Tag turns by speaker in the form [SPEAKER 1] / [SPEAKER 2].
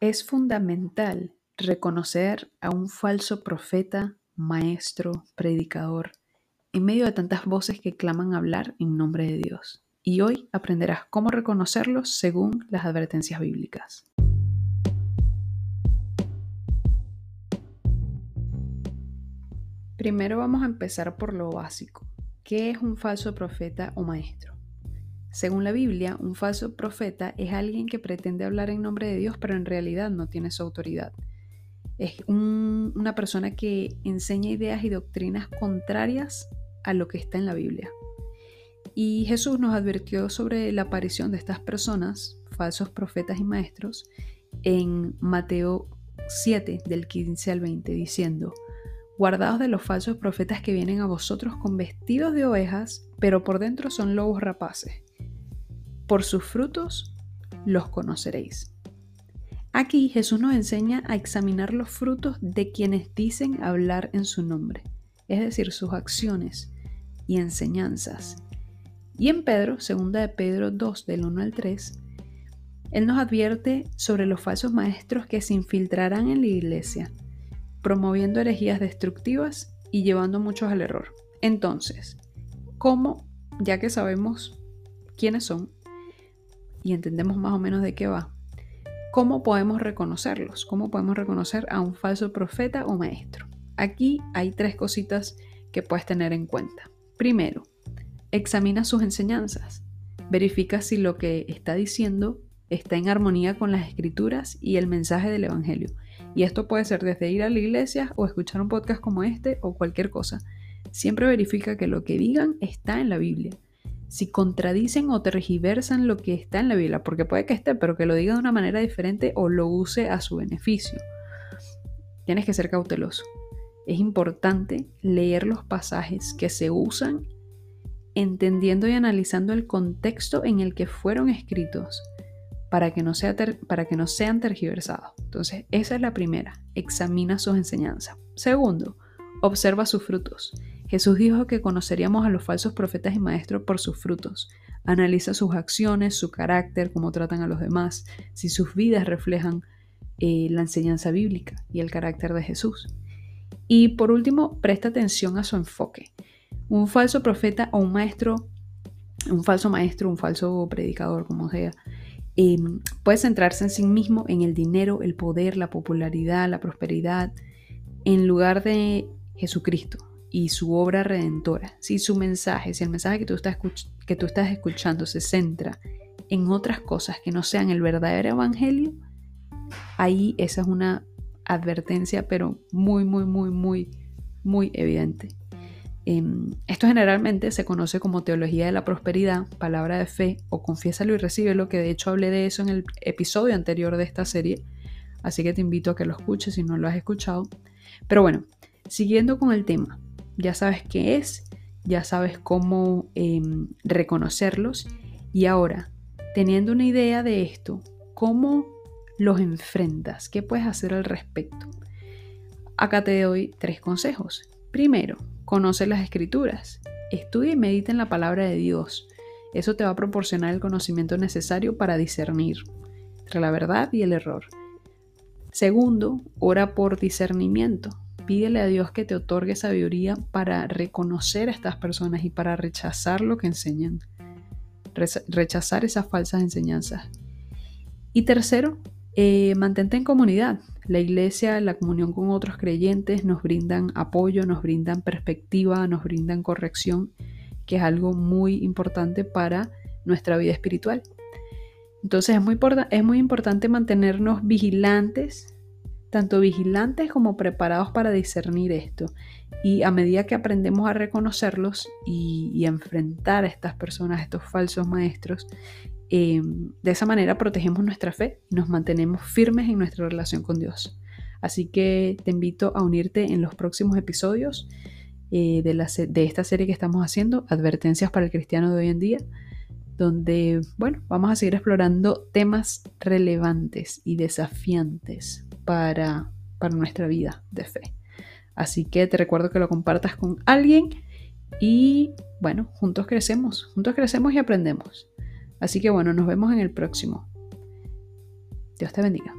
[SPEAKER 1] Es fundamental reconocer a un falso profeta, maestro, predicador, en medio de tantas voces que claman hablar en nombre de Dios. Y hoy aprenderás cómo reconocerlos según las advertencias bíblicas. Primero vamos a empezar por lo básico. ¿Qué es un falso profeta o maestro? Según la Biblia, un falso profeta es alguien que pretende hablar en nombre de Dios, pero en realidad no tiene su autoridad. Es una persona que enseña ideas y doctrinas contrarias a lo que está en la Biblia. Y Jesús nos advirtió sobre la aparición de estas personas, falsos profetas y maestros, en Mateo 7, del 15 al 20, diciendo, Guardaos de los falsos profetas que vienen a vosotros con vestidos de ovejas, pero por dentro son lobos rapaces. Por sus frutos los conoceréis. Aquí Jesús nos enseña a examinar los frutos de quienes dicen hablar en su nombre, es decir, sus acciones y enseñanzas. Y en Pedro, segunda de Pedro 2 del 1 al 3, él nos advierte sobre los falsos maestros que se infiltrarán en la iglesia, promoviendo herejías destructivas y llevando muchos al error. Entonces, ¿cómo, ya que sabemos quiénes son, y entendemos más o menos de qué va, ¿cómo podemos reconocerlos? ¿Cómo podemos reconocer a un falso profeta o maestro? Aquí hay tres cositas que puedes tener en cuenta. Primero, examina sus enseñanzas. Verifica si lo que está diciendo está en armonía con las escrituras y el mensaje del Evangelio. Y esto puede ser desde ir a la iglesia o escuchar un podcast como este o cualquier cosa. Siempre verifica que lo que digan está en la Biblia si contradicen o tergiversan lo que está en la Biblia, porque puede que esté, pero que lo diga de una manera diferente o lo use a su beneficio. Tienes que ser cauteloso. Es importante leer los pasajes que se usan entendiendo y analizando el contexto en el que fueron escritos para que no, para que no sean tergiversados. Entonces, esa es la primera. Examina sus enseñanzas. Segundo, observa sus frutos. Jesús dijo que conoceríamos a los falsos profetas y maestros por sus frutos. Analiza sus acciones, su carácter, cómo tratan a los demás, si sus vidas reflejan eh, la enseñanza bíblica y el carácter de Jesús. Y por último, presta atención a su enfoque. Un falso profeta o un maestro, un falso maestro, un falso predicador, como sea, em, puede centrarse en sí mismo, en el dinero, el poder, la popularidad, la prosperidad, en lugar de Jesucristo, y su obra redentora, si su mensaje, si el mensaje que tú, estás que tú estás escuchando se centra en otras cosas que no sean el verdadero evangelio, ahí esa es una advertencia, pero muy, muy, muy, muy, muy evidente. Em, esto generalmente se conoce como teología de la prosperidad, palabra de fe o confiésalo y recibe lo que de hecho hablé de eso en el episodio anterior de esta serie, así que te invito a que lo escuches si no lo has escuchado. Pero bueno, siguiendo con el tema, ya sabes qué es, ya sabes cómo em, reconocerlos y ahora, teniendo una idea de esto, ¿cómo los enfrentas? ¿Qué puedes hacer al respecto? Acá te doy tres consejos. Primero, conoce las escrituras. Estudia y medita en la palabra de Dios. Eso te va a proporcionar el conocimiento necesario para discernir entre la verdad y el error. Segundo, ora por discernimiento pídele a Dios que te otorgue sabiduría para reconocer a estas personas y para rechazar lo que enseñan, rechazar esas falsas enseñanzas. Y tercero, eh, mantente en comunidad. La iglesia, la comunión con otros creyentes nos brindan apoyo, nos brindan perspectiva, nos brindan corrección, que es algo muy importante para nuestra vida espiritual. Entonces es muy, es muy importante mantenernos vigilantes tanto vigilantes como preparados para discernir esto. Y a medida que aprendemos a reconocerlos y, a enfrentar a estas personas, a estos falsos maestros, eh, de esa manera protegemos nuestra fe y nos mantenemos firmes en nuestra relación con Dios. Así que te invito a unirte en los próximos episodios eh, de, de esta serie que estamos haciendo, Advertencias para el Cristiano de hoy en día, donde, bueno, vamos a seguir explorando temas relevantes y desafiantes para, para nuestra vida de fe. Así que te recuerdo que lo compartas con alguien y bueno, juntos crecemos, juntos crecemos y aprendemos. Así que bueno, nos vemos en el próximo. Dios te bendiga.